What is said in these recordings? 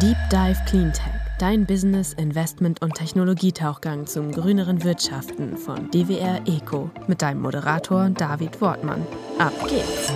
Deep Dive Cleantech, dein Business, Investment und Technologietauchgang zum grüneren Wirtschaften von DWR Eco mit deinem Moderator David Wortmann. Ab geht's!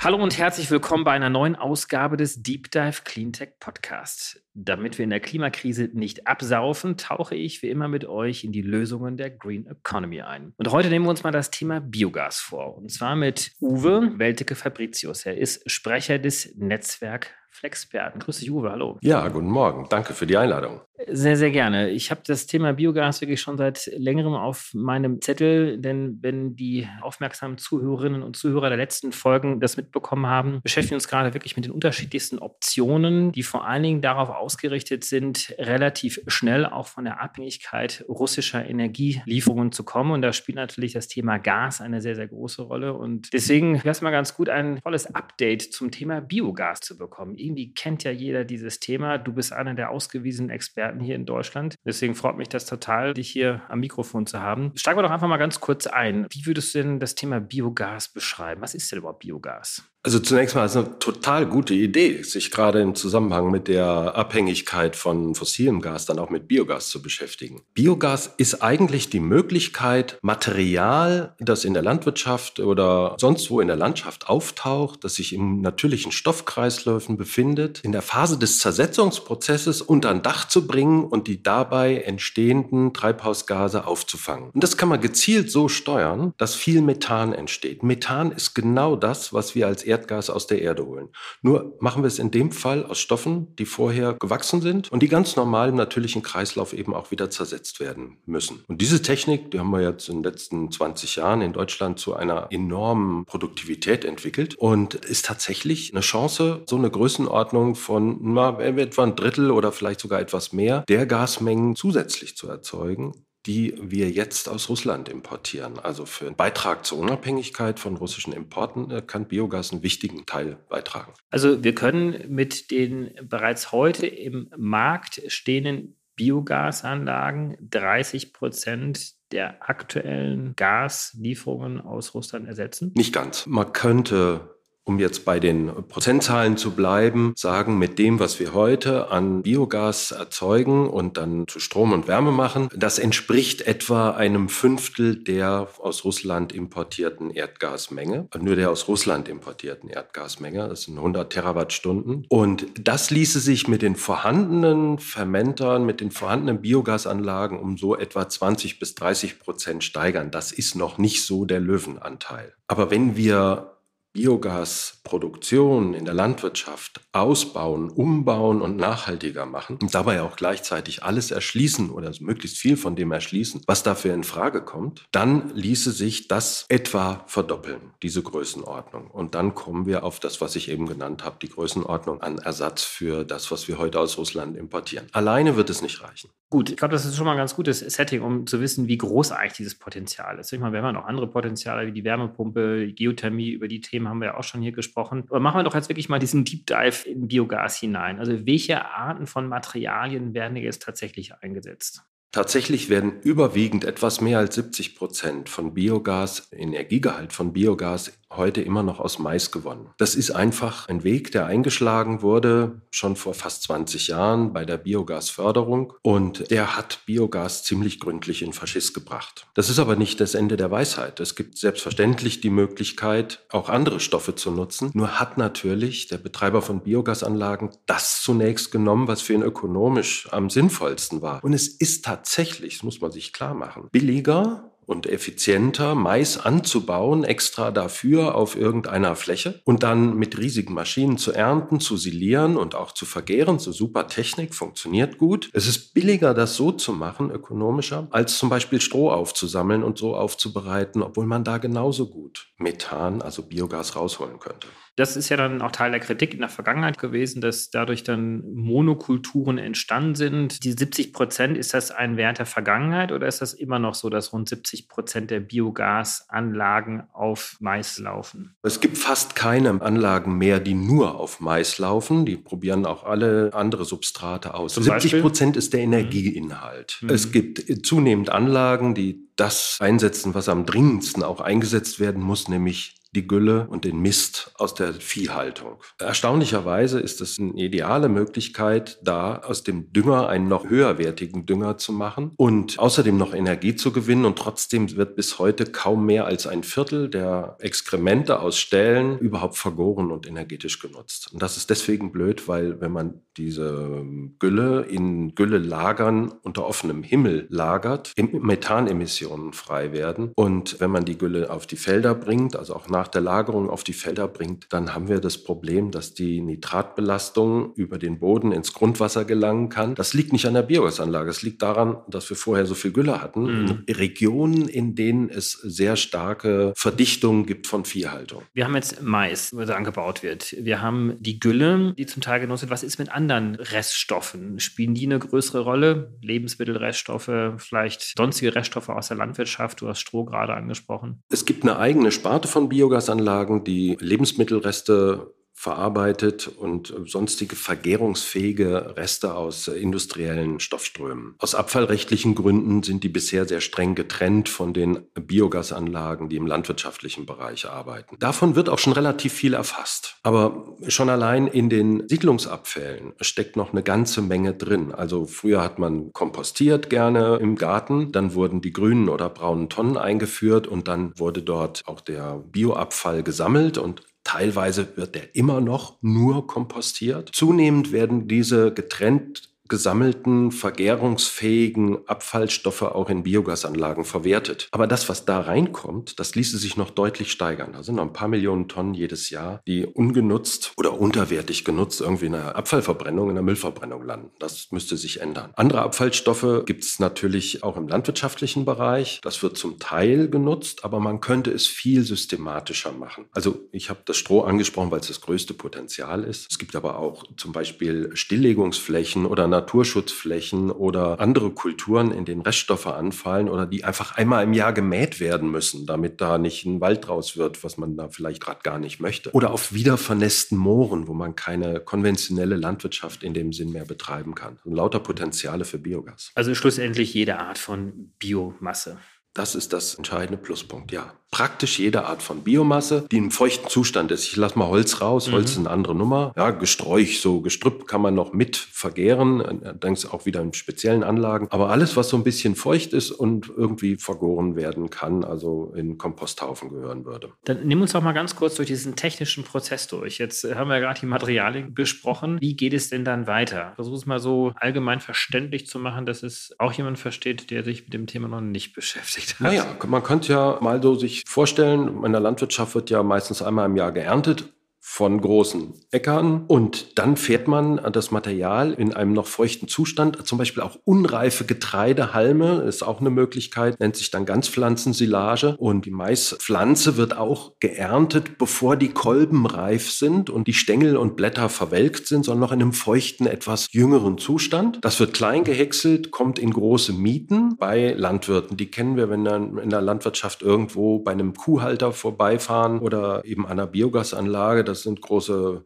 Hallo und herzlich willkommen bei einer neuen Ausgabe des Deep Dive Cleantech Podcast. Damit wir in der Klimakrise nicht absaufen, tauche ich wie immer mit euch in die Lösungen der Green Economy ein. Und heute nehmen wir uns mal das Thema Biogas vor. Und zwar mit Uwe Welteke Fabricius. Er ist Sprecher des Netzwerk Flexperten. Grüß dich, Uwe, hallo. Ja, guten Morgen. Danke für die Einladung. Sehr, sehr gerne. Ich habe das Thema Biogas wirklich schon seit längerem auf meinem Zettel, denn wenn die aufmerksamen Zuhörerinnen und Zuhörer der letzten Folgen das mitbekommen haben, beschäftigen wir uns gerade wirklich mit den unterschiedlichsten Optionen, die vor allen Dingen darauf ausgerichtet sind, relativ schnell auch von der Abhängigkeit russischer Energielieferungen zu kommen. Und da spielt natürlich das Thema Gas eine sehr, sehr große Rolle. Und deswegen wäre es mal ganz gut, ein tolles Update zum Thema Biogas zu bekommen irgendwie kennt ja jeder dieses Thema. Du bist einer der ausgewiesenen Experten hier in Deutschland. Deswegen freut mich das total, dich hier am Mikrofon zu haben. Steigen wir doch einfach mal ganz kurz ein. Wie würdest du denn das Thema Biogas beschreiben? Was ist denn überhaupt Biogas? Also zunächst mal ist eine total gute Idee, sich gerade im Zusammenhang mit der Abhängigkeit von fossilem Gas dann auch mit Biogas zu beschäftigen. Biogas ist eigentlich die Möglichkeit, Material, das in der Landwirtschaft oder sonst wo in der Landschaft auftaucht, das sich im natürlichen Stoffkreisläufen befindet, in der Phase des Zersetzungsprozesses unter ein Dach zu bringen und die dabei entstehenden Treibhausgase aufzufangen. Und das kann man gezielt so steuern, dass viel Methan entsteht. Methan ist genau das, was wir als Erdgas aus der Erde holen. Nur machen wir es in dem Fall aus Stoffen, die vorher gewachsen sind und die ganz normal im natürlichen Kreislauf eben auch wieder zersetzt werden müssen. Und diese Technik, die haben wir jetzt in den letzten 20 Jahren in Deutschland zu einer enormen Produktivität entwickelt und ist tatsächlich eine Chance, so eine Größenordnung von na, etwa ein Drittel oder vielleicht sogar etwas mehr der Gasmengen zusätzlich zu erzeugen die wir jetzt aus Russland importieren. Also für einen Beitrag zur Unabhängigkeit von russischen Importen äh, kann Biogas einen wichtigen Teil beitragen. Also wir können mit den bereits heute im Markt stehenden Biogasanlagen 30 Prozent der aktuellen Gaslieferungen aus Russland ersetzen? Nicht ganz. Man könnte um jetzt bei den Prozentzahlen zu bleiben, sagen, mit dem, was wir heute an Biogas erzeugen und dann zu Strom und Wärme machen, das entspricht etwa einem Fünftel der aus Russland importierten Erdgasmenge. Nur der aus Russland importierten Erdgasmenge, das sind 100 Terawattstunden. Und das ließe sich mit den vorhandenen Fermentern, mit den vorhandenen Biogasanlagen um so etwa 20 bis 30 Prozent steigern. Das ist noch nicht so der Löwenanteil. Aber wenn wir Biogasproduktion in der Landwirtschaft ausbauen, umbauen und nachhaltiger machen und dabei auch gleichzeitig alles erschließen oder möglichst viel von dem erschließen, was dafür in Frage kommt, dann ließe sich das etwa verdoppeln, diese Größenordnung. Und dann kommen wir auf das, was ich eben genannt habe, die Größenordnung an Ersatz für das, was wir heute aus Russland importieren. Alleine wird es nicht reichen. Gut, ich glaube, das ist schon mal ein ganz gutes Setting, um zu wissen, wie groß eigentlich dieses Potenzial ist. Ich meine, wir haben noch andere Potenziale wie die Wärmepumpe, Geothermie, über die Themen Themen haben wir ja auch schon hier gesprochen. Aber machen wir doch jetzt wirklich mal diesen Deep Dive in Biogas hinein. Also welche Arten von Materialien werden jetzt tatsächlich eingesetzt? Tatsächlich werden überwiegend etwas mehr als 70 Prozent von Biogas, Energiegehalt von Biogas heute immer noch aus Mais gewonnen. Das ist einfach ein Weg, der eingeschlagen wurde, schon vor fast 20 Jahren bei der Biogasförderung. Und der hat Biogas ziemlich gründlich in Faschist gebracht. Das ist aber nicht das Ende der Weisheit. Es gibt selbstverständlich die Möglichkeit, auch andere Stoffe zu nutzen. Nur hat natürlich der Betreiber von Biogasanlagen das zunächst genommen, was für ihn ökonomisch am sinnvollsten war. Und es ist tatsächlich das muss man sich klar machen, billiger und effizienter, Mais anzubauen, extra dafür auf irgendeiner Fläche und dann mit riesigen Maschinen zu ernten, zu silieren und auch zu vergären. So super Technik, funktioniert gut. Es ist billiger, das so zu machen, ökonomischer, als zum Beispiel Stroh aufzusammeln und so aufzubereiten, obwohl man da genauso gut Methan, also Biogas, rausholen könnte. Das ist ja dann auch Teil der Kritik in der Vergangenheit gewesen, dass dadurch dann Monokulturen entstanden sind. Die 70 Prozent, ist das ein Wert der Vergangenheit oder ist das immer noch so, dass rund 70 Prozent der Biogasanlagen auf Mais laufen? Es gibt fast keine Anlagen mehr, die nur auf Mais laufen. Die probieren auch alle andere Substrate aus. Zum 70 Prozent ist der Energieinhalt. Mhm. Es gibt zunehmend Anlagen, die das einsetzen, was am dringendsten auch eingesetzt werden muss, nämlich die Gülle und den Mist aus der Viehhaltung. Erstaunlicherweise ist es eine ideale Möglichkeit, da aus dem Dünger einen noch höherwertigen Dünger zu machen und außerdem noch Energie zu gewinnen. Und trotzdem wird bis heute kaum mehr als ein Viertel der Exkremente aus Ställen überhaupt vergoren und energetisch genutzt. Und das ist deswegen blöd, weil wenn man diese Gülle in Gülle-Lagern unter offenem Himmel lagert, Methanemissionen frei werden. Und wenn man die Gülle auf die Felder bringt, also auch nach der Lagerung auf die Felder bringt, dann haben wir das Problem, dass die Nitratbelastung über den Boden ins Grundwasser gelangen kann. Das liegt nicht an der Biogasanlage. Es liegt daran, dass wir vorher so viel Gülle hatten. Mhm. In Regionen, in denen es sehr starke Verdichtungen gibt von Viehhaltung. Wir haben jetzt Mais, was angebaut wird. Wir haben die Gülle, die zum Teil genutzt wird. Was ist mit anderen Reststoffen? Spielen die eine größere Rolle? Lebensmittelreststoffe, vielleicht sonstige Reststoffe aus der Landwirtschaft? Du hast Stroh gerade angesprochen. Es gibt eine eigene Sparte von Biogasanlagen, die Lebensmittelreste verarbeitet und sonstige vergärungsfähige Reste aus industriellen Stoffströmen. Aus abfallrechtlichen Gründen sind die bisher sehr streng getrennt von den Biogasanlagen, die im landwirtschaftlichen Bereich arbeiten. Davon wird auch schon relativ viel erfasst. Aber schon allein in den Siedlungsabfällen steckt noch eine ganze Menge drin. Also früher hat man kompostiert gerne im Garten, dann wurden die grünen oder braunen Tonnen eingeführt und dann wurde dort auch der Bioabfall gesammelt und Teilweise wird der immer noch nur kompostiert. Zunehmend werden diese getrennt gesammelten, vergärungsfähigen Abfallstoffe auch in Biogasanlagen verwertet. Aber das, was da reinkommt, das ließe sich noch deutlich steigern. Da sind noch ein paar Millionen Tonnen jedes Jahr, die ungenutzt oder unterwertig genutzt irgendwie in der Abfallverbrennung, in der Müllverbrennung landen. Das müsste sich ändern. Andere Abfallstoffe gibt es natürlich auch im landwirtschaftlichen Bereich. Das wird zum Teil genutzt, aber man könnte es viel systematischer machen. Also ich habe das Stroh angesprochen, weil es das größte Potenzial ist. Es gibt aber auch zum Beispiel Stilllegungsflächen oder Naturschutzflächen oder andere Kulturen, in denen Reststoffe anfallen oder die einfach einmal im Jahr gemäht werden müssen, damit da nicht ein Wald draus wird, was man da vielleicht gerade gar nicht möchte. Oder auf wiedervernässten Mooren, wo man keine konventionelle Landwirtschaft in dem Sinn mehr betreiben kann. Und lauter Potenziale für Biogas. Also schlussendlich jede Art von Biomasse. Das ist das entscheidende Pluspunkt, ja. Praktisch jede Art von Biomasse, die im feuchten Zustand ist. Ich lasse mal Holz raus, mhm. Holz ist eine andere Nummer. Ja, Gesträuch, so Gestrüpp kann man noch mit vergären, denkst auch wieder in speziellen Anlagen. Aber alles, was so ein bisschen feucht ist und irgendwie vergoren werden kann, also in Komposthaufen gehören würde. Dann nimm uns doch mal ganz kurz durch diesen technischen Prozess durch. Jetzt haben wir ja gerade die Materialien besprochen. Wie geht es denn dann weiter? Versuch es mal so allgemein verständlich zu machen, dass es auch jemand versteht, der sich mit dem Thema noch nicht beschäftigt beschäftigt hat. Naja, man könnte ja mal so sich vorstellen, in der Landwirtschaft wird ja meistens einmal im Jahr geerntet von großen Äckern und dann fährt man das Material in einem noch feuchten Zustand, zum Beispiel auch unreife Getreidehalme ist auch eine Möglichkeit, nennt sich dann Ganzpflanzensilage und die Maispflanze wird auch geerntet, bevor die Kolben reif sind und die Stängel und Blätter verwelkt sind, sondern noch in einem feuchten, etwas jüngeren Zustand. Das wird klein gehäckselt, kommt in große Mieten bei Landwirten. Die kennen wir, wenn wir in der Landwirtschaft irgendwo bei einem Kuhhalter vorbeifahren oder eben einer Biogasanlage das sind große,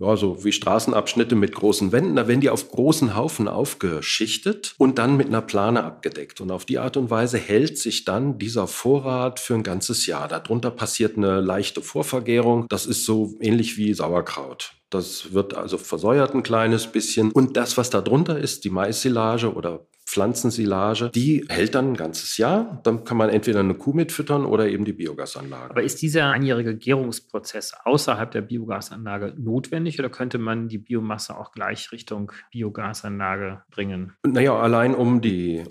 ja, so wie Straßenabschnitte mit großen Wänden. Da werden die auf großen Haufen aufgeschichtet und dann mit einer Plane abgedeckt. Und auf die Art und Weise hält sich dann dieser Vorrat für ein ganzes Jahr. Darunter passiert eine leichte Vorvergärung. Das ist so ähnlich wie Sauerkraut. Das wird also versäuert ein kleines bisschen. Und das, was da drunter ist, die Maissilage oder Pflanzensilage, die hält dann ein ganzes Jahr. Dann kann man entweder eine Kuh mitfüttern oder eben die Biogasanlage. Aber ist dieser einjährige Gärungsprozess außerhalb der Biogasanlage notwendig oder könnte man die Biomasse auch gleich Richtung Biogasanlage bringen? Naja, allein um die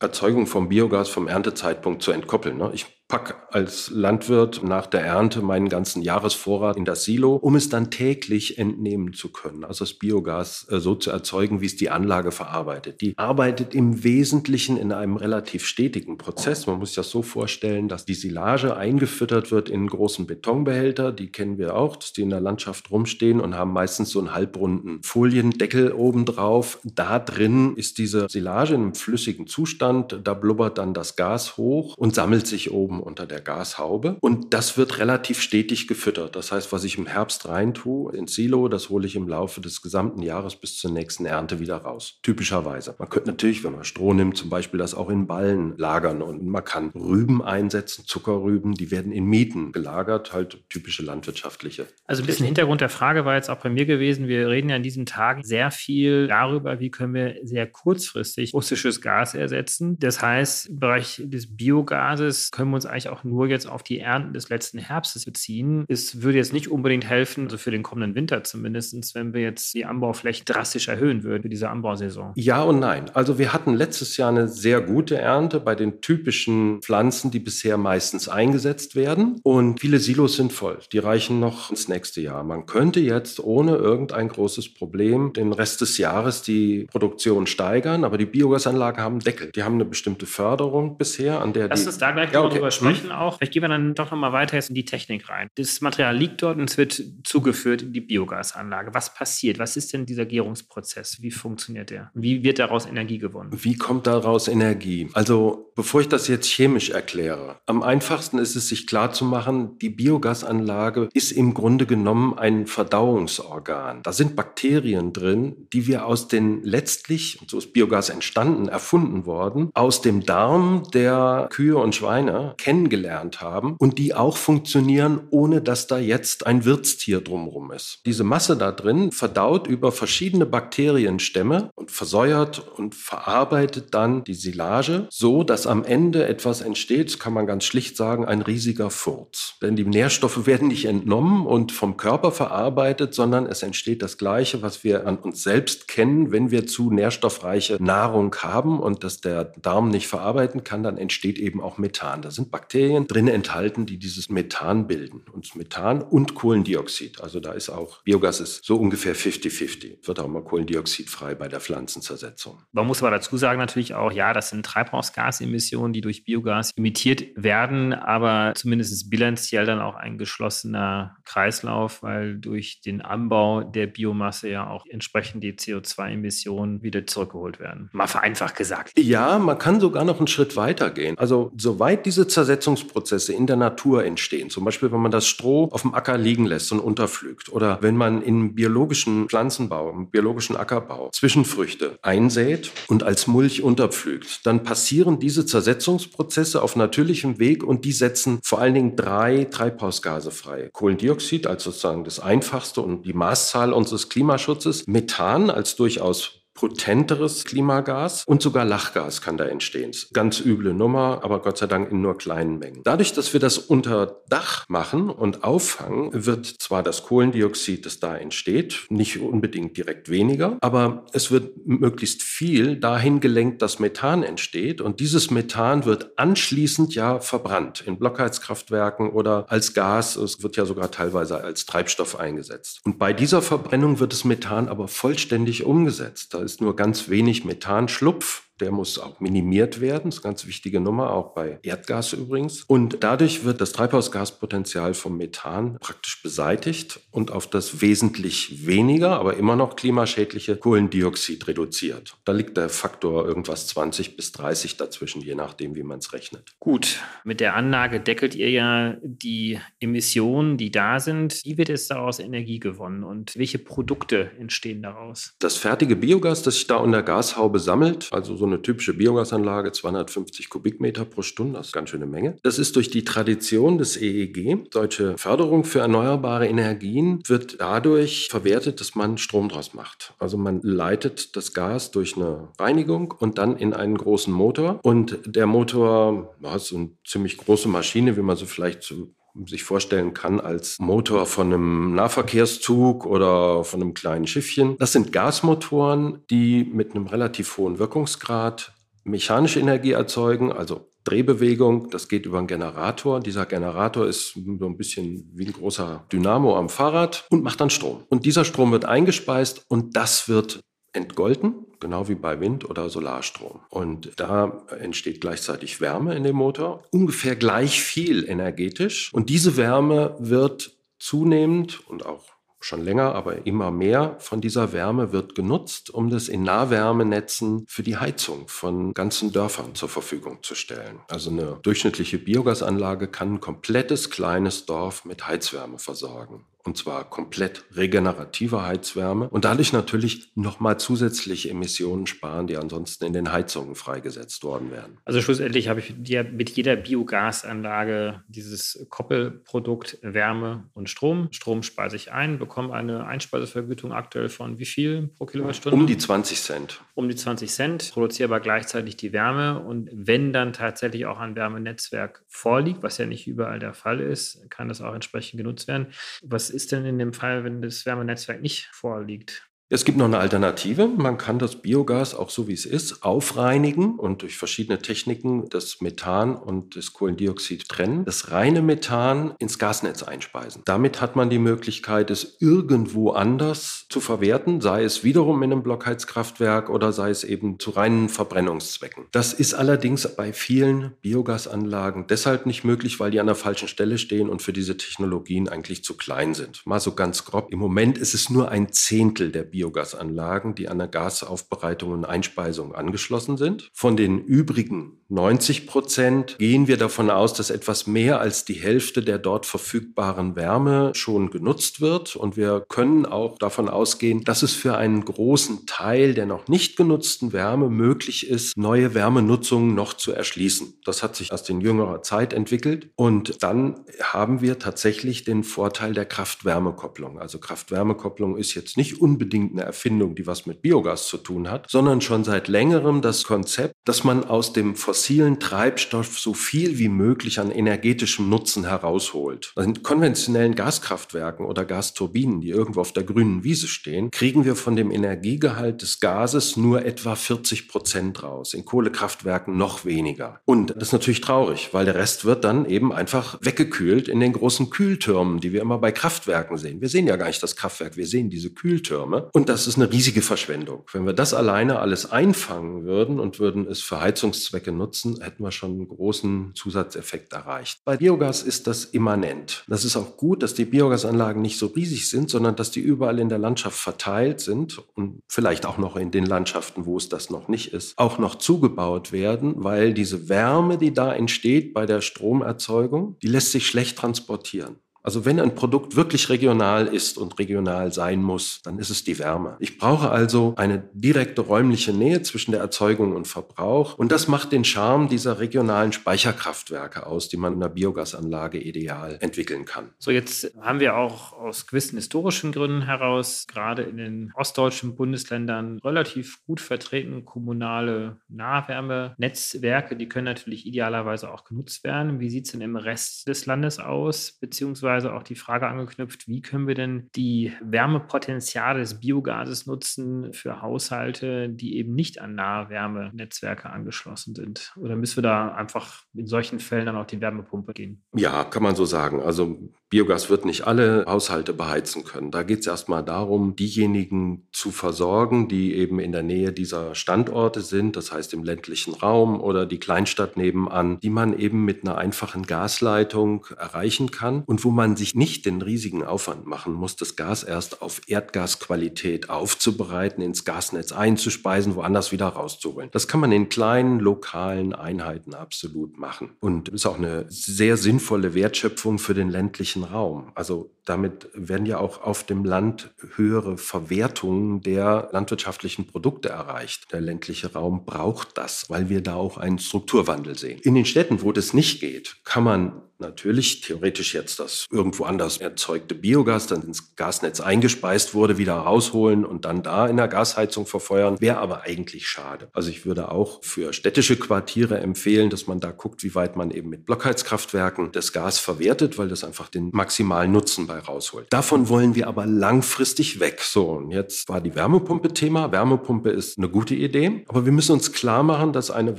Erzeugung vom Biogas vom Erntezeitpunkt zu entkoppeln. Ne? Ich pack als Landwirt nach der Ernte meinen ganzen Jahresvorrat in das Silo, um es dann täglich entnehmen zu können. Also das Biogas äh, so zu erzeugen, wie es die Anlage verarbeitet. Die arbeitet im Wesentlichen in einem relativ stetigen Prozess. Man muss sich das so vorstellen, dass die Silage eingefüttert wird in großen Betonbehälter. Die kennen wir auch, dass die in der Landschaft rumstehen und haben meistens so einen halbrunden Foliendeckel obendrauf. Da drin ist diese Silage in einem flüssigen Zustand. Da blubbert dann das Gas hoch und sammelt sich oben unter der Gashaube. Und das wird relativ stetig gefüttert. Das heißt, was ich im Herbst reintue ins Silo, das hole ich im Laufe des gesamten Jahres bis zur nächsten Ernte wieder raus. Typischerweise. Man könnte natürlich, wenn man Stroh nimmt, zum Beispiel das auch in Ballen lagern und man kann Rüben einsetzen, Zuckerrüben, die werden in Mieten gelagert, halt typische landwirtschaftliche. Also ein bisschen Hintergrund der Frage war jetzt auch bei mir gewesen. Wir reden ja in diesen Tagen sehr viel darüber, wie können wir sehr kurzfristig russisches Gas ersetzen. Das heißt, im Bereich des Biogases können wir uns eigentlich auch nur jetzt auf die Ernten des letzten Herbstes beziehen. Es würde jetzt nicht unbedingt helfen, also für den kommenden Winter zumindest, wenn wir jetzt die Anbaufläche drastisch erhöhen würden für diese Anbausaison. Ja und nein. Also wir hatten letztes Jahr eine sehr gute Ernte bei den typischen Pflanzen, die bisher meistens eingesetzt werden. Und viele Silos sind voll. Die reichen noch ins nächste Jahr. Man könnte jetzt ohne irgendein großes Problem den Rest des Jahres die Produktion steigern, aber die Biogasanlagen haben Deckel. Die haben eine bestimmte Förderung bisher, an der Lass die... uns da gleich ja, okay. drüber sprechen hm. auch. Vielleicht gehen wir dann doch nochmal weiter jetzt in die Technik rein. Das Material liegt dort und es wird zugeführt in die Biogasanlage. Was passiert? Was ist denn dieser Gärungsprozess? Wie funktioniert der? Wie wird daraus Energie gewonnen? Wie kommt daraus Energie? Also, bevor ich das jetzt chemisch erkläre, am einfachsten ist es, sich klarzumachen, die Biogasanlage ist im Grunde genommen ein Verdauungsorgan. Da sind Bakterien drin, die wir aus den letztlich, und so ist Biogas entstanden, erfunden worden, aus dem Darm der Kühe und Schweine kennengelernt haben und die auch funktionieren, ohne dass da jetzt ein Wirtstier drumherum ist. Diese Masse da drin verdaut über verschiedene Bakterienstämme und versäuert und verarbeitet dann die Silage so, dass am Ende etwas entsteht, kann man ganz schlicht sagen, ein riesiger Furz. Denn die Nährstoffe werden nicht entnommen und vom Körper verarbeitet, sondern es entsteht das Gleiche, was wir an uns selbst kennen, wenn wir zu nährstoffreiche Nahrung haben und das der Darm nicht verarbeiten kann, dann entsteht eben auch Methan. Da sind Bakterien drin enthalten, die dieses Methan bilden. Und Methan und Kohlendioxid. Also da ist auch, Biogas ist so ungefähr 50-50. Wird auch mal kohlendioxidfrei bei der Pflanzenzersetzung. Man muss aber dazu sagen natürlich auch, ja, das sind Treibhausgasemissionen, die durch Biogas emittiert werden, aber zumindest bilanziell dann auch ein geschlossener Kreislauf, weil durch den Anbau der Biomasse ja auch entsprechend die CO2-Emissionen wieder zurückgeholt werden. Mal vereinfacht gesagt. Ja, man kann sogar noch einen Schritt weiter gehen. Also soweit diese Zersetzungsprozesse in der Natur entstehen, zum Beispiel wenn man das Stroh auf dem Acker liegen lässt und unterpflügt oder wenn man im biologischen Pflanzenbau, im biologischen Ackerbau Zwischenfrüchte einsät und als Mulch unterpflügt, dann passieren diese Zersetzungsprozesse auf natürlichem Weg und die setzen vor allen Dingen drei Treibhausgase frei. Kohlendioxid als sozusagen das einfachste und die Maßzahl unseres Klimaschutzes, Methan als durchaus potenteres Klimagas und sogar Lachgas kann da entstehen. Ganz üble Nummer, aber Gott sei Dank in nur kleinen Mengen. Dadurch, dass wir das unter Dach machen und auffangen, wird zwar das Kohlendioxid, das da entsteht, nicht unbedingt direkt weniger, aber es wird möglichst viel dahin gelenkt, dass Methan entsteht und dieses Methan wird anschließend ja verbrannt in Blockheizkraftwerken oder als Gas. Es wird ja sogar teilweise als Treibstoff eingesetzt. Und bei dieser Verbrennung wird das Methan aber vollständig umgesetzt. Da ist nur ganz wenig Methanschlupf der muss auch minimiert werden. Das ist eine ganz wichtige Nummer, auch bei Erdgas übrigens. Und dadurch wird das Treibhausgaspotenzial vom Methan praktisch beseitigt und auf das wesentlich weniger, aber immer noch klimaschädliche Kohlendioxid reduziert. Da liegt der Faktor irgendwas 20 bis 30 dazwischen, je nachdem, wie man es rechnet. Gut, mit der Anlage deckelt ihr ja die Emissionen, die da sind. Wie wird es daraus Energie gewonnen und welche Produkte entstehen daraus? Das fertige Biogas, das sich da unter Gashaube sammelt, also so so eine typische Biogasanlage 250 Kubikmeter pro Stunde, das ist ganz schöne Menge. Das ist durch die Tradition des EEG, Deutsche Förderung für erneuerbare Energien, wird dadurch verwertet, dass man Strom draus macht. Also man leitet das Gas durch eine Reinigung und dann in einen großen Motor. Und der Motor ja, ist so eine ziemlich große Maschine, wie man so vielleicht so sich vorstellen kann als Motor von einem Nahverkehrszug oder von einem kleinen Schiffchen. Das sind Gasmotoren, die mit einem relativ hohen Wirkungsgrad mechanische Energie erzeugen, also Drehbewegung, das geht über einen Generator. Dieser Generator ist so ein bisschen wie ein großer Dynamo am Fahrrad und macht dann Strom. Und dieser Strom wird eingespeist und das wird entgolten, genau wie bei Wind- oder Solarstrom. Und da entsteht gleichzeitig Wärme in dem Motor, ungefähr gleich viel energetisch. Und diese Wärme wird zunehmend und auch schon länger, aber immer mehr von dieser Wärme wird genutzt, um das in Nahwärmenetzen für die Heizung von ganzen Dörfern zur Verfügung zu stellen. Also eine durchschnittliche Biogasanlage kann ein komplettes kleines Dorf mit Heizwärme versorgen und zwar komplett regenerative Heizwärme und dadurch natürlich nochmal zusätzliche Emissionen sparen, die ansonsten in den Heizungen freigesetzt worden wären. Also schlussendlich habe ich mit jeder Biogasanlage dieses Koppelprodukt Wärme und Strom. Strom speise ich ein, bekomme eine Einspeisevergütung aktuell von wie viel pro Kilowattstunde? Um die 20 Cent. Um die 20 Cent, produziere aber gleichzeitig die Wärme und wenn dann tatsächlich auch ein Wärmenetzwerk vorliegt, was ja nicht überall der Fall ist, kann das auch entsprechend genutzt werden. Was ist denn in dem Fall, wenn das Wärmenetzwerk nicht vorliegt? Es gibt noch eine Alternative. Man kann das Biogas auch so wie es ist aufreinigen und durch verschiedene Techniken das Methan und das Kohlendioxid trennen. Das reine Methan ins Gasnetz einspeisen. Damit hat man die Möglichkeit, es irgendwo anders zu verwerten, sei es wiederum in einem Blockheizkraftwerk oder sei es eben zu reinen Verbrennungszwecken. Das ist allerdings bei vielen Biogasanlagen deshalb nicht möglich, weil die an der falschen Stelle stehen und für diese Technologien eigentlich zu klein sind. Mal so ganz grob. Im Moment ist es nur ein Zehntel der Biogasanlagen, die an der Gasaufbereitung und Einspeisung angeschlossen sind. Von den übrigen 90 Prozent gehen wir davon aus, dass etwas mehr als die Hälfte der dort verfügbaren Wärme schon genutzt wird. Und wir können auch davon ausgehen, dass es für einen großen Teil der noch nicht genutzten Wärme möglich ist, neue Wärmenutzungen noch zu erschließen. Das hat sich erst in jüngerer Zeit entwickelt. Und dann haben wir tatsächlich den Vorteil der Kraft-Wärme-Kopplung. Also Kraft-Wärme-Kopplung ist jetzt nicht unbedingt unbedingt eine Erfindung, die was mit Biogas zu tun hat, sondern schon seit längerem das Konzept, dass man aus dem fossilen Treibstoff so viel wie möglich an energetischem Nutzen herausholt. In konventionellen Gaskraftwerken oder Gasturbinen, die irgendwo auf der grünen Wiese stehen, kriegen wir von dem Energiegehalt des Gases nur etwa 40 Prozent raus. In Kohlekraftwerken noch weniger. Und das ist natürlich traurig, weil der Rest wird dann eben einfach weggekühlt in den großen Kühltürmen, die wir immer bei Kraftwerken sehen. Wir sehen ja gar nicht das Kraftwerk, wir sehen diese Kühltürme. Und das ist eine riesige Verschwendung. Wenn wir das alleine alles einfangen würden und würden es für Heizungszwecke nutzen, hätten wir schon einen großen Zusatzeffekt erreicht. Bei Biogas ist das immanent. Das ist auch gut, dass die Biogasanlagen nicht so riesig sind, sondern dass die überall in der Landschaft verteilt sind und vielleicht auch noch in den Landschaften, wo es das noch nicht ist, auch noch zugebaut werden, weil diese Wärme, die da entsteht bei der Stromerzeugung, die lässt sich schlecht transportieren. Also wenn ein Produkt wirklich regional ist und regional sein muss, dann ist es die Wärme. Ich brauche also eine direkte räumliche Nähe zwischen der Erzeugung und Verbrauch. Und das macht den Charme dieser regionalen Speicherkraftwerke aus, die man in einer Biogasanlage ideal entwickeln kann. So, jetzt haben wir auch aus gewissen historischen Gründen heraus, gerade in den ostdeutschen Bundesländern, relativ gut vertreten kommunale Nahwärmenetzwerke. Die können natürlich idealerweise auch genutzt werden. Wie sieht es denn im Rest des Landes aus? Beziehungsweise beziehungsweise auch die Frage angeknüpft, wie können wir denn die Wärmepotenziale des Biogases nutzen für Haushalte, die eben nicht an Nahwärmenetzwerke angeschlossen sind? Oder müssen wir da einfach in solchen Fällen dann auch die Wärmepumpe gehen? Ja, kann man so sagen. Also Biogas wird nicht alle Haushalte beheizen können. Da geht es erstmal darum, diejenigen zu versorgen, die eben in der Nähe dieser Standorte sind, das heißt im ländlichen Raum oder die Kleinstadt nebenan, die man eben mit einer einfachen Gasleitung erreichen kann und wo man sich nicht den riesigen Aufwand machen muss, das Gas erst auf Erdgasqualität aufzubereiten, ins Gasnetz einzuspeisen, woanders wieder rauszuholen. Das kann man in kleinen lokalen Einheiten absolut machen und ist auch eine sehr sinnvolle Wertschöpfung für den ländlichen Raum. Also damit werden ja auch auf dem Land höhere Verwertungen der landwirtschaftlichen Produkte erreicht. Der ländliche Raum braucht das, weil wir da auch einen Strukturwandel sehen. In den Städten, wo das nicht geht, kann man natürlich theoretisch jetzt das irgendwo anders erzeugte Biogas dann ins Gasnetz eingespeist wurde, wieder rausholen und dann da in der Gasheizung verfeuern, wäre aber eigentlich schade. Also ich würde auch für städtische Quartiere empfehlen, dass man da guckt, wie weit man eben mit Blockheizkraftwerken das Gas verwertet, weil das einfach den maximalen Nutzen bei rausholt. Davon wollen wir aber langfristig weg. So, und jetzt war die Wärmepumpe Thema. Wärmepumpe ist eine gute Idee, aber wir müssen uns klar machen, dass eine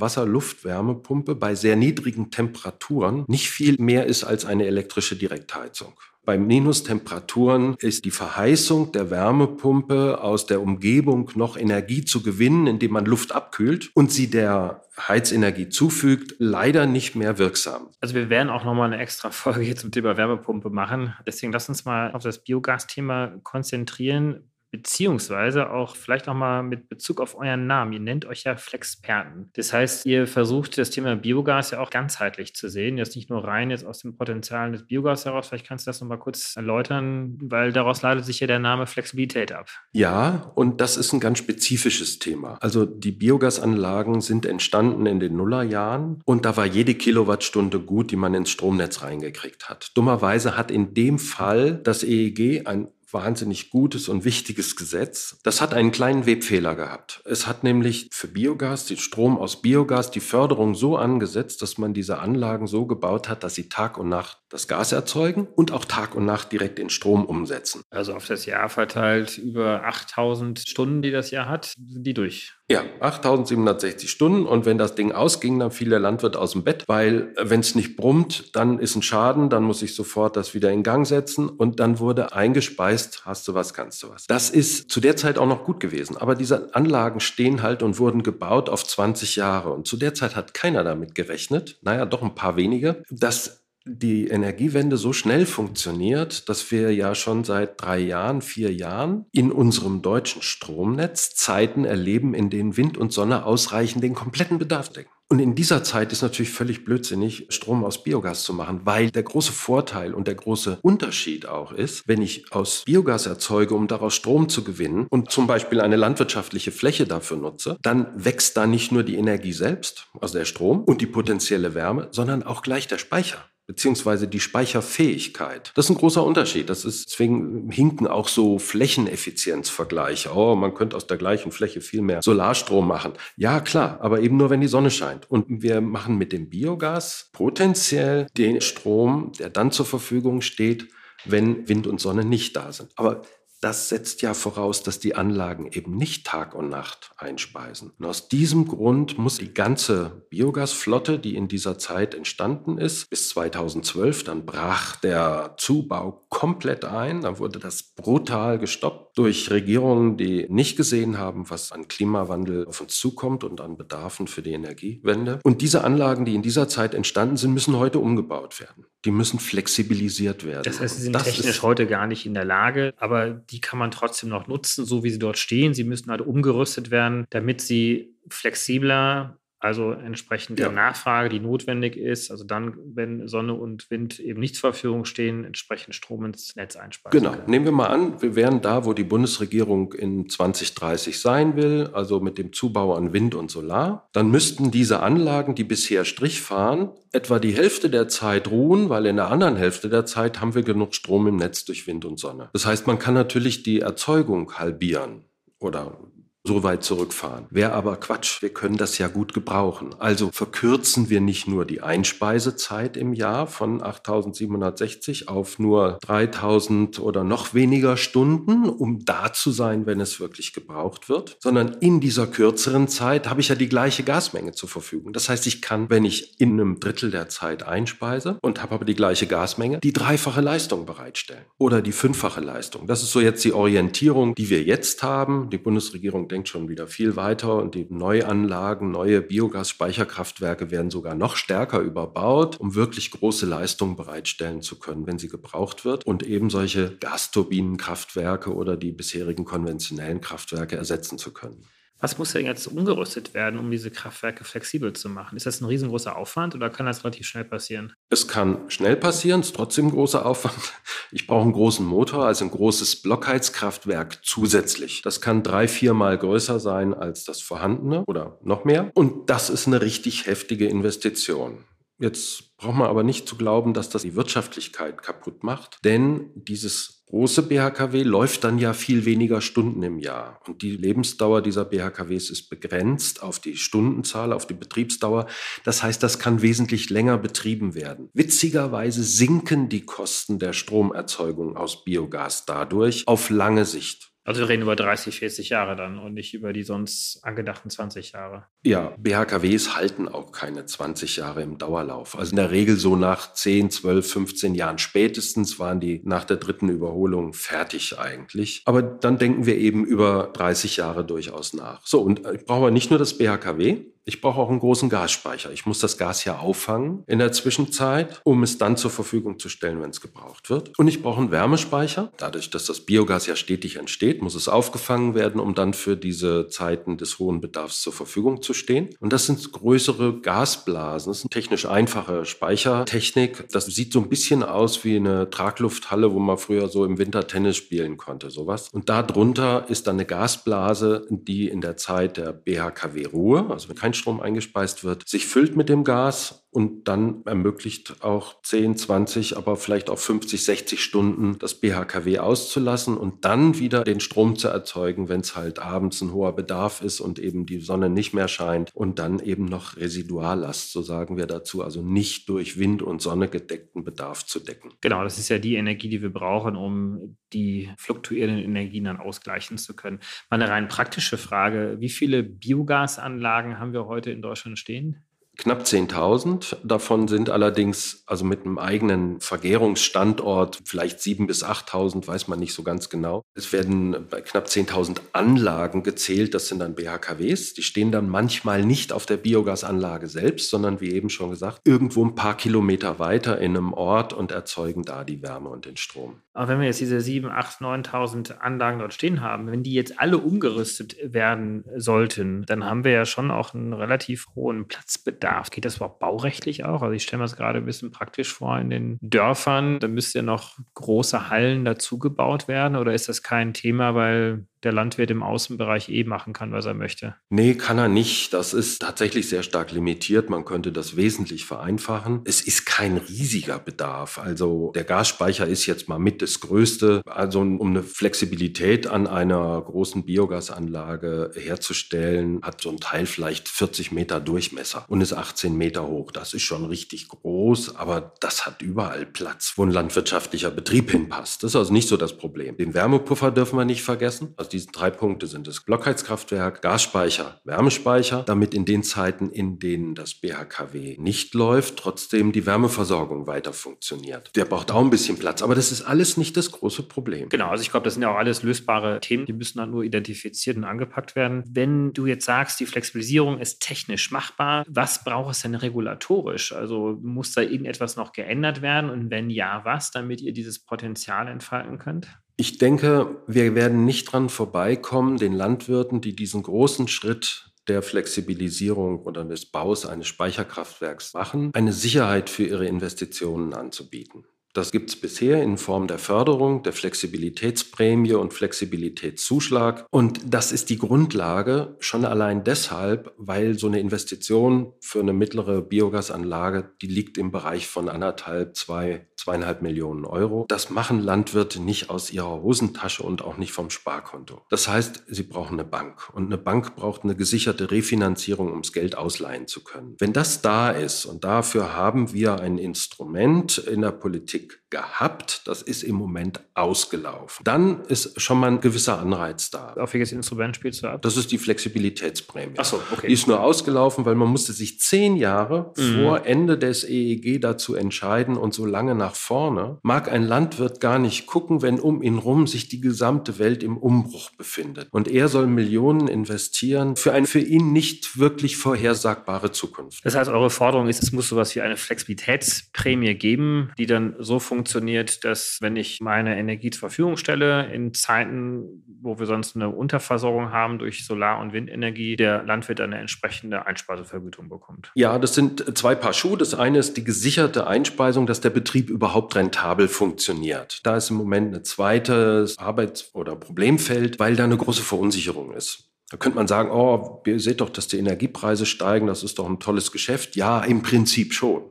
Wasser-Luft-Wärmepumpe bei sehr niedrigen Temperaturen nicht viel mehr ist als eine elektrische Direktheizung. Bei Minustemperaturen ist die Verheißung der Wärmepumpe aus der Umgebung noch Energie zu gewinnen, indem man Luft abkühlt und sie der Heizenergie zufügt, leider nicht mehr wirksam. Also wir werden auch nochmal eine extra Folge zum Thema Wärmepumpe machen. Deswegen lass uns mal auf das Biogas-Thema konzentrieren beziehungsweise auch vielleicht nochmal mit Bezug auf euren Namen. Ihr nennt euch ja Flexperten. Das heißt, ihr versucht das Thema Biogas ja auch ganzheitlich zu sehen, jetzt nicht nur rein jetzt aus dem Potenzial des Biogas heraus. Vielleicht kannst du das nochmal kurz erläutern, weil daraus leitet sich ja der Name Flexibilität ab. Ja, und das ist ein ganz spezifisches Thema. Also die Biogasanlagen sind entstanden in den Nullerjahren und da war jede Kilowattstunde gut, die man ins Stromnetz reingekriegt hat. Dummerweise hat in dem Fall das EEG ein wahnsinnig gutes und wichtiges Gesetz. Das hat einen kleinen Webfehler gehabt. Es hat nämlich für Biogas, den Strom aus Biogas, die Förderung so angesetzt, dass man diese Anlagen so gebaut hat, dass sie Tag und Nacht das Gas erzeugen und auch Tag und Nacht direkt in Strom umsetzen. Also auf das Jahr verteilt über 8000 Stunden, die das Jahr hat, sind die durch. Ja, 8760 Stunden. Und wenn das Ding ausging, dann fiel der Landwirt aus dem Bett, weil äh, wenn es nicht brummt, dann ist ein Schaden, dann muss ich sofort das wieder in Gang setzen und dann wurde eingespeist, hast du was, kannst du was. Das ist zu der Zeit auch noch gut gewesen. Aber diese Anlagen stehen halt und wurden gebaut auf 20 Jahre. Und zu der Zeit hat keiner damit gerechnet, naja, doch ein paar wenige, dass die Energiewende so schnell funktioniert, dass wir ja schon seit drei Jahren, vier Jahren in unserem deutschen Stromnetz Zeiten erleben, in denen Wind und Sonne ausreichend den kompletten Bedarf decken. Und in dieser Zeit ist natürlich völlig blödsinnig, Strom aus Biogas zu machen, weil der große Vorteil und der große Unterschied auch ist, wenn ich aus Biogas erzeuge, um daraus Strom zu gewinnen und zum Beispiel eine landwirtschaftliche Fläche dafür nutze, dann wächst da nicht nur die Energie selbst, also der Strom und die potenzielle Wärme, sondern auch gleich der Speicher beziehungsweise die Speicherfähigkeit. Das ist ein großer Unterschied. Das ist, deswegen hinken auch so Flächeneffizienzvergleiche. Oh, man könnte aus der gleichen Fläche viel mehr Solarstrom machen. Ja, klar, aber eben nur, wenn die Sonne scheint. Und wir machen mit dem Biogas potenziell den Strom, der dann zur Verfügung steht, wenn Wind und Sonne nicht da sind. Aber das setzt ja voraus, dass die Anlagen eben nicht Tag und Nacht einspeisen. Und aus diesem Grund muss die ganze Biogasflotte, die in dieser Zeit entstanden ist, bis 2012, dann brach der Zubau komplett ein, dann wurde das brutal gestoppt durch Regierungen, die nicht gesehen haben, was an Klimawandel auf uns zukommt und an Bedarfen für die Energiewende. Und diese Anlagen, die in dieser Zeit entstanden sind, müssen heute umgebaut werden. Die müssen flexibilisiert werden. Das heißt, sie sind technisch heute gar nicht in der Lage, aber die kann man trotzdem noch nutzen, so wie sie dort stehen. Sie müssen halt umgerüstet werden, damit sie flexibler also entsprechend der ja. Nachfrage, die notwendig ist, also dann, wenn Sonne und Wind eben nicht zur Verfügung stehen, entsprechend Strom ins Netz einspeisen. Genau. Nehmen wir mal an, wir wären da, wo die Bundesregierung in 2030 sein will, also mit dem Zubau an Wind und Solar. Dann müssten diese Anlagen, die bisher Strich fahren, etwa die Hälfte der Zeit ruhen, weil in der anderen Hälfte der Zeit haben wir genug Strom im Netz durch Wind und Sonne. Das heißt, man kann natürlich die Erzeugung halbieren oder so weit zurückfahren. Wäre aber Quatsch, wir können das ja gut gebrauchen. Also verkürzen wir nicht nur die Einspeisezeit im Jahr von 8760 auf nur 3000 oder noch weniger Stunden, um da zu sein, wenn es wirklich gebraucht wird, sondern in dieser kürzeren Zeit habe ich ja die gleiche Gasmenge zur Verfügung. Das heißt, ich kann, wenn ich in einem Drittel der Zeit einspeise und habe aber die gleiche Gasmenge, die dreifache Leistung bereitstellen oder die fünffache Leistung. Das ist so jetzt die Orientierung, die wir jetzt haben. Die Bundesregierung denkt schon wieder viel weiter und die Neuanlagen, neue Biogas-Speicherkraftwerke werden sogar noch stärker überbaut, um wirklich große Leistungen bereitstellen zu können, wenn sie gebraucht wird und eben solche Gasturbinenkraftwerke oder die bisherigen konventionellen Kraftwerke ersetzen zu können. Was muss denn jetzt umgerüstet werden, um diese Kraftwerke flexibel zu machen? Ist das ein riesengroßer Aufwand oder kann das relativ schnell passieren? Es kann schnell passieren, ist trotzdem großer Aufwand. Ich brauche einen großen Motor, also ein großes Blockheizkraftwerk zusätzlich. Das kann drei, viermal größer sein als das vorhandene oder noch mehr. Und das ist eine richtig heftige Investition. Jetzt braucht man aber nicht zu glauben, dass das die Wirtschaftlichkeit kaputt macht, denn dieses große BHKW läuft dann ja viel weniger Stunden im Jahr. Und die Lebensdauer dieser BHKWs ist begrenzt auf die Stundenzahl, auf die Betriebsdauer. Das heißt, das kann wesentlich länger betrieben werden. Witzigerweise sinken die Kosten der Stromerzeugung aus Biogas dadurch auf lange Sicht. Also wir reden über 30, 40 Jahre dann und nicht über die sonst angedachten 20 Jahre. Ja, BHKWs halten auch keine 20 Jahre im Dauerlauf. Also in der Regel so nach 10, 12, 15 Jahren spätestens waren die nach der dritten Überholung fertig eigentlich. Aber dann denken wir eben über 30 Jahre durchaus nach. So, und ich brauche nicht nur das BHKW, ich brauche auch einen großen Gasspeicher. Ich muss das Gas ja auffangen in der Zwischenzeit, um es dann zur Verfügung zu stellen, wenn es gebraucht wird. Und ich brauche einen Wärmespeicher. Dadurch, dass das Biogas ja stetig entsteht, muss es aufgefangen werden, um dann für diese Zeiten des hohen Bedarfs zur Verfügung zu stehen. Und das sind größere Gasblasen. Das ist eine technisch einfache Speichertechnik. Das sieht so ein bisschen aus wie eine Traglufthalle, wo man früher so im Winter Tennis spielen konnte, sowas. Und darunter ist dann eine Gasblase, die in der Zeit der BHKW-Ruhe, also kein Strom eingespeist wird, sich füllt mit dem Gas und dann ermöglicht auch 10, 20, aber vielleicht auch 50, 60 Stunden das BHKW auszulassen und dann wieder den Strom zu erzeugen, wenn es halt abends ein hoher Bedarf ist und eben die Sonne nicht mehr scheint und dann eben noch Residuallast, so sagen wir dazu, also nicht durch Wind und Sonne gedeckten Bedarf zu decken. Genau, das ist ja die Energie, die wir brauchen, um die fluktuierenden Energien dann ausgleichen zu können. Mal eine rein praktische Frage, wie viele Biogasanlagen haben wir heute in Deutschland stehen? Knapp 10.000. Davon sind allerdings also mit einem eigenen Vergärungsstandort vielleicht 7.000 bis 8.000, weiß man nicht so ganz genau. Es werden bei knapp 10.000 Anlagen gezählt. Das sind dann BHKWs. Die stehen dann manchmal nicht auf der Biogasanlage selbst, sondern wie eben schon gesagt, irgendwo ein paar Kilometer weiter in einem Ort und erzeugen da die Wärme und den Strom. Aber wenn wir jetzt diese 7, 8, 9.000 Anlagen dort stehen haben, wenn die jetzt alle umgerüstet werden sollten, dann haben wir ja schon auch einen relativ hohen Platzbedarf Bedarf. Geht das überhaupt baurechtlich auch? Also ich stelle mir das gerade ein bisschen praktisch vor in den Dörfern. Da müsste ja noch große Hallen dazu gebaut werden oder ist das kein Thema, weil der Landwirt im Außenbereich eh machen kann, was er möchte. Nee, kann er nicht. Das ist tatsächlich sehr stark limitiert. Man könnte das wesentlich vereinfachen. Es ist kein riesiger Bedarf. Also der Gasspeicher ist jetzt mal mit das Größte. Also um eine Flexibilität an einer großen Biogasanlage herzustellen, hat so ein Teil vielleicht 40 Meter Durchmesser und ist 18 Meter hoch. Das ist schon richtig groß, aber das hat überall Platz, wo ein landwirtschaftlicher Betrieb hinpasst. Das ist also nicht so das Problem. Den Wärmepuffer dürfen wir nicht vergessen. Also diese drei Punkte sind es. Blockheizkraftwerk, Gasspeicher, Wärmespeicher, damit in den Zeiten, in denen das BHKW nicht läuft, trotzdem die Wärmeversorgung weiter funktioniert. Der braucht auch ein bisschen Platz, aber das ist alles nicht das große Problem. Genau, also ich glaube, das sind ja auch alles lösbare Themen, die müssen dann nur identifiziert und angepackt werden. Wenn du jetzt sagst, die Flexibilisierung ist technisch machbar, was braucht es denn regulatorisch? Also muss da irgendetwas noch geändert werden und wenn ja, was, damit ihr dieses Potenzial entfalten könnt? Ich denke, wir werden nicht dran vorbeikommen, den Landwirten, die diesen großen Schritt der Flexibilisierung oder des Baus eines Speicherkraftwerks machen, eine Sicherheit für ihre Investitionen anzubieten. Das gibt es bisher in Form der Förderung, der Flexibilitätsprämie und Flexibilitätszuschlag. Und das ist die Grundlage schon allein deshalb, weil so eine Investition für eine mittlere Biogasanlage, die liegt im Bereich von anderthalb, zwei, zweieinhalb Millionen Euro. Das machen Landwirte nicht aus ihrer Hosentasche und auch nicht vom Sparkonto. Das heißt, sie brauchen eine Bank. Und eine Bank braucht eine gesicherte Refinanzierung, um das Geld ausleihen zu können. Wenn das da ist, und dafür haben wir ein Instrument in der Politik, gehabt. Das ist im Moment ausgelaufen. Dann ist schon mal ein gewisser Anreiz da. Auf welches Instrument spielst du ab? Das ist die Flexibilitätsprämie. Ach so, okay. Die ist nur ausgelaufen, weil man musste sich zehn Jahre mhm. vor Ende des EEG dazu entscheiden und so lange nach vorne mag ein Landwirt gar nicht gucken, wenn um ihn rum sich die gesamte Welt im Umbruch befindet. Und er soll Millionen investieren für eine für ihn nicht wirklich vorhersagbare Zukunft. Das heißt, eure Forderung ist, es muss sowas wie eine Flexibilitätsprämie geben, die dann so funktioniert, dass wenn ich meine Energie zur Verfügung stelle, in Zeiten, wo wir sonst eine Unterversorgung haben durch Solar- und Windenergie, der Landwirt eine entsprechende Einspeisevergütung bekommt. Ja, das sind zwei Paar Schuhe. Das eine ist die gesicherte Einspeisung, dass der Betrieb überhaupt rentabel funktioniert. Da ist im Moment ein zweites Arbeits- oder Problemfeld, weil da eine große Verunsicherung ist. Da könnte man sagen, oh, ihr seht doch, dass die Energiepreise steigen, das ist doch ein tolles Geschäft. Ja, im Prinzip schon.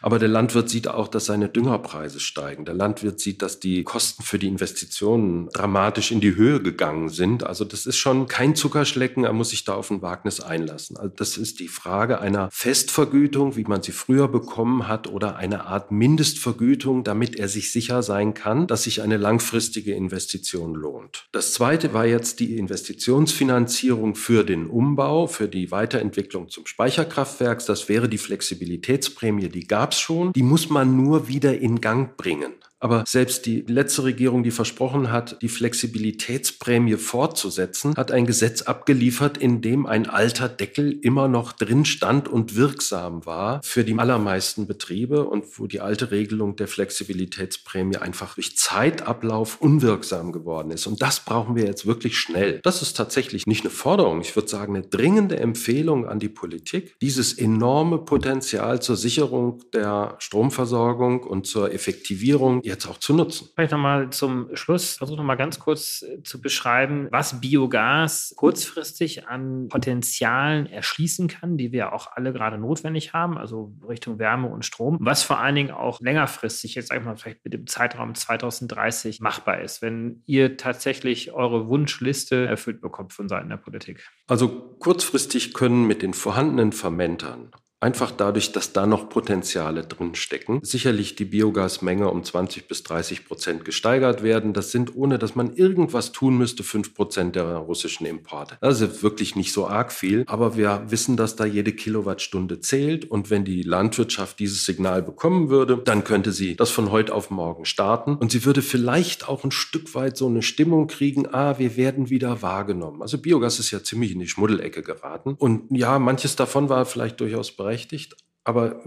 Aber der Landwirt sieht auch, dass seine Düngerpreise steigen. Der Landwirt sieht, dass die Kosten für die Investitionen dramatisch in die Höhe gegangen sind. Also das ist schon kein Zuckerschlecken. Er muss sich da auf ein Wagnis einlassen. Also das ist die Frage einer Festvergütung, wie man sie früher bekommen hat, oder eine Art Mindestvergütung, damit er sich sicher sein kann, dass sich eine langfristige Investition lohnt. Das zweite war jetzt die Investitionsfinanzierung für den Umbau, für die Weiterentwicklung zum Speicherkraftwerk. Das wäre die Flexibilitätsprämie, die gab es schon. Die muss man nur wieder in Gang bringen. Aber selbst die letzte Regierung, die versprochen hat, die Flexibilitätsprämie fortzusetzen, hat ein Gesetz abgeliefert, in dem ein alter Deckel immer noch drin stand und wirksam war für die allermeisten Betriebe und wo die alte Regelung der Flexibilitätsprämie einfach durch Zeitablauf unwirksam geworden ist. Und das brauchen wir jetzt wirklich schnell. Das ist tatsächlich nicht eine Forderung, ich würde sagen eine dringende Empfehlung an die Politik, dieses enorme Potenzial zur Sicherung der Stromversorgung und zur Effektivierung jetzt auch zu nutzen. Vielleicht nochmal zum Schluss, versuche nochmal ganz kurz äh, zu beschreiben, was Biogas kurzfristig an Potenzialen erschließen kann, die wir auch alle gerade notwendig haben, also Richtung Wärme und Strom, was vor allen Dingen auch längerfristig, jetzt sage ich mal vielleicht mit dem Zeitraum 2030 machbar ist, wenn ihr tatsächlich eure Wunschliste erfüllt bekommt von Seiten der Politik. Also kurzfristig können mit den vorhandenen Fermentern Einfach dadurch, dass da noch Potenziale drin stecken. Sicherlich die Biogasmenge um 20 bis 30 Prozent gesteigert werden. Das sind, ohne dass man irgendwas tun müsste, fünf Prozent der russischen Importe. Das ist wirklich nicht so arg viel. Aber wir wissen, dass da jede Kilowattstunde zählt. Und wenn die Landwirtschaft dieses Signal bekommen würde, dann könnte sie das von heute auf morgen starten. Und sie würde vielleicht auch ein Stück weit so eine Stimmung kriegen, ah, wir werden wieder wahrgenommen. Also Biogas ist ja ziemlich in die Schmuddelecke geraten. Und ja, manches davon war vielleicht durchaus berechtigt berechtigt, aber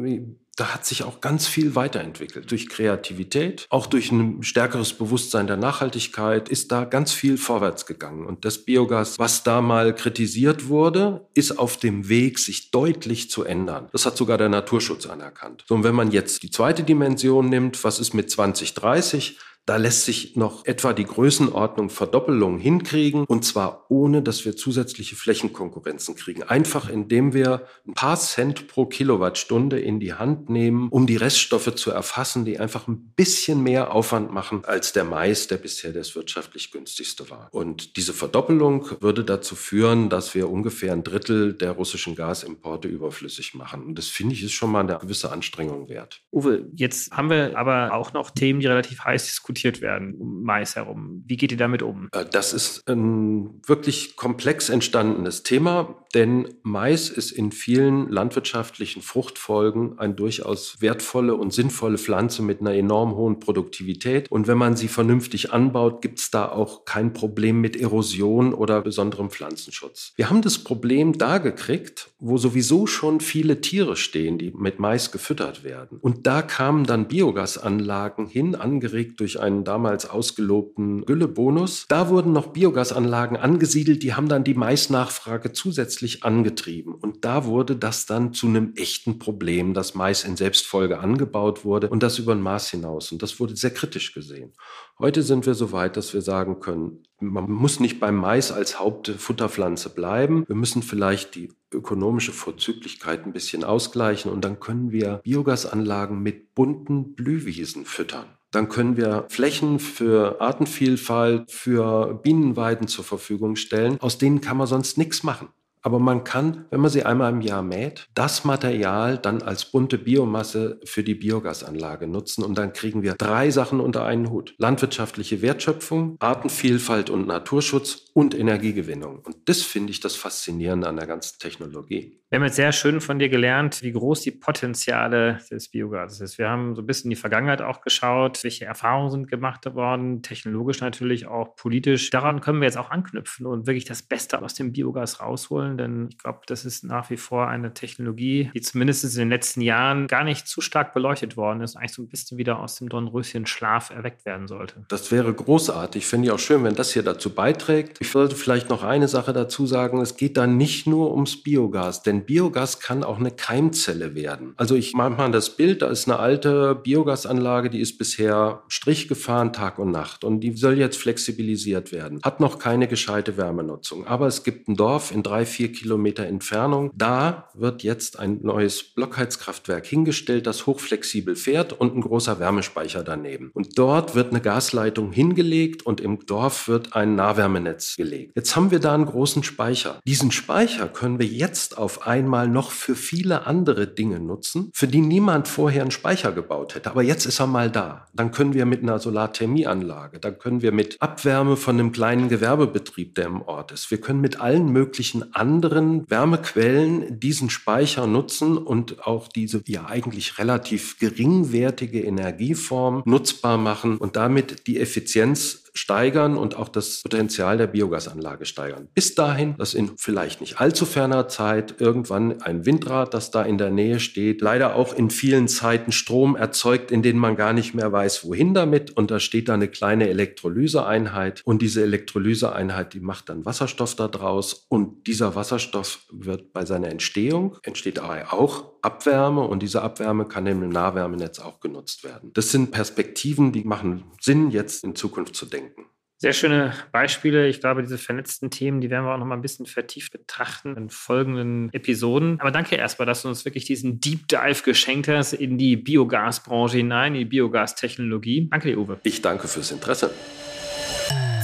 da hat sich auch ganz viel weiterentwickelt. Durch Kreativität, auch durch ein stärkeres Bewusstsein der Nachhaltigkeit ist da ganz viel vorwärts gegangen. Und das Biogas, was da mal kritisiert wurde, ist auf dem Weg, sich deutlich zu ändern. Das hat sogar der Naturschutz anerkannt. So, und wenn man jetzt die zweite Dimension nimmt, was ist mit 2030? Da lässt sich noch etwa die Größenordnung Verdoppelung hinkriegen und zwar ohne, dass wir zusätzliche Flächenkonkurrenzen kriegen. Einfach indem wir ein paar Cent pro Kilowattstunde in die Hand nehmen, um die Reststoffe zu erfassen, die einfach ein bisschen mehr Aufwand machen als der Mais, der bisher das wirtschaftlich günstigste war. Und diese Verdoppelung würde dazu führen, dass wir ungefähr ein Drittel der russischen Gasimporte überflüssig machen. Und das finde ich ist schon mal eine gewisse Anstrengung wert. Uwe, jetzt haben wir aber auch noch Themen, die relativ heiß diskutiert diskutiert werden um Mais herum. Wie geht ihr damit um? Äh, das ist ein wirklich komplex entstandenes Thema, denn Mais ist in vielen landwirtschaftlichen Fruchtfolgen eine durchaus wertvolle und sinnvolle Pflanze mit einer enorm hohen Produktivität. Und wenn man sie vernünftig anbaut, gibt es da auch kein Problem mit Erosion oder besonderem Pflanzenschutz. Wir haben das Problem da gekriegt, wo sowieso schon viele Tiere stehen, die mit Mais gefüttert werden. Und da kamen dann Biogasanlagen hin, angeregt durch einen damals ausgelobten Güllebonus. Da wurden noch Biogasanlagen angesiedelt, die haben dann die Maisnachfrage zusätzlich angetrieben. Und da wurde das dann zu einem echten Problem, dass Mais in Selbstfolge angebaut wurde und das über ein Maß hinaus. Und das wurde sehr kritisch gesehen. Heute sind wir so weit, dass wir sagen können, man muss nicht beim Mais als Hauptfutterpflanze bleiben. Wir müssen vielleicht die ökonomische Vorzüglichkeit ein bisschen ausgleichen und dann können wir Biogasanlagen mit bunten Blühwiesen füttern dann können wir Flächen für Artenvielfalt, für Bienenweiden zur Verfügung stellen. Aus denen kann man sonst nichts machen. Aber man kann, wenn man sie einmal im Jahr mäht, das Material dann als bunte Biomasse für die Biogasanlage nutzen. Und dann kriegen wir drei Sachen unter einen Hut. Landwirtschaftliche Wertschöpfung, Artenvielfalt und Naturschutz und Energiegewinnung. Und das finde ich das Faszinierende an der ganzen Technologie. Wir haben jetzt sehr schön von dir gelernt, wie groß die Potenziale des Biogases ist. Wir haben so ein bisschen in die Vergangenheit auch geschaut, welche Erfahrungen sind gemacht worden, technologisch natürlich auch politisch. Daran können wir jetzt auch anknüpfen und wirklich das Beste aus dem Biogas rausholen, denn ich glaube, das ist nach wie vor eine Technologie, die zumindest in den letzten Jahren gar nicht zu stark beleuchtet worden ist, eigentlich so ein bisschen wieder aus dem Dornröschen-Schlaf erweckt werden sollte. Das wäre großartig. Finde ich auch schön, wenn das hier dazu beiträgt. Ich sollte vielleicht noch eine Sache dazu sagen. Es geht da nicht nur ums Biogas, denn Biogas kann auch eine Keimzelle werden. Also ich mache mal das Bild, da ist eine alte Biogasanlage, die ist bisher Strich gefahren Tag und Nacht und die soll jetzt flexibilisiert werden. Hat noch keine gescheite Wärmenutzung. Aber es gibt ein Dorf in drei, vier Kilometer Entfernung. Da wird jetzt ein neues Blockheizkraftwerk hingestellt, das hochflexibel fährt und ein großer Wärmespeicher daneben. Und dort wird eine Gasleitung hingelegt und im Dorf wird ein Nahwärmenetz gelegt. Jetzt haben wir da einen großen Speicher. Diesen Speicher können wir jetzt auf einmal noch für viele andere Dinge nutzen, für die niemand vorher einen Speicher gebaut hätte. Aber jetzt ist er mal da. Dann können wir mit einer Solarthermieanlage, dann können wir mit Abwärme von einem kleinen Gewerbebetrieb, der im Ort ist, wir können mit allen möglichen anderen Wärmequellen diesen Speicher nutzen und auch diese ja eigentlich relativ geringwertige Energieform nutzbar machen und damit die Effizienz steigern und auch das Potenzial der Biogasanlage steigern. Bis dahin, dass in vielleicht nicht allzu ferner Zeit irgendwann ein Windrad, das da in der Nähe steht, leider auch in vielen Zeiten Strom erzeugt, in denen man gar nicht mehr weiß, wohin damit. Und da steht da eine kleine Elektrolyseeinheit und diese Elektrolyseeinheit, die macht dann Wasserstoff daraus und dieser Wasserstoff wird bei seiner Entstehung, entsteht auch Abwärme und diese Abwärme kann im Nahwärmenetz auch genutzt werden. Das sind Perspektiven, die machen Sinn, jetzt in Zukunft zu denken. Sehr schöne Beispiele. Ich glaube, diese vernetzten Themen, die werden wir auch noch mal ein bisschen vertieft betrachten in folgenden Episoden. Aber danke erstmal, dass du uns wirklich diesen Deep Dive geschenkt hast in die Biogasbranche hinein, in die Biogastechnologie. Danke dir, Uwe. Ich danke fürs Interesse.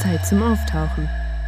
Zeit zum Auftauchen.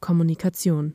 Kommunikation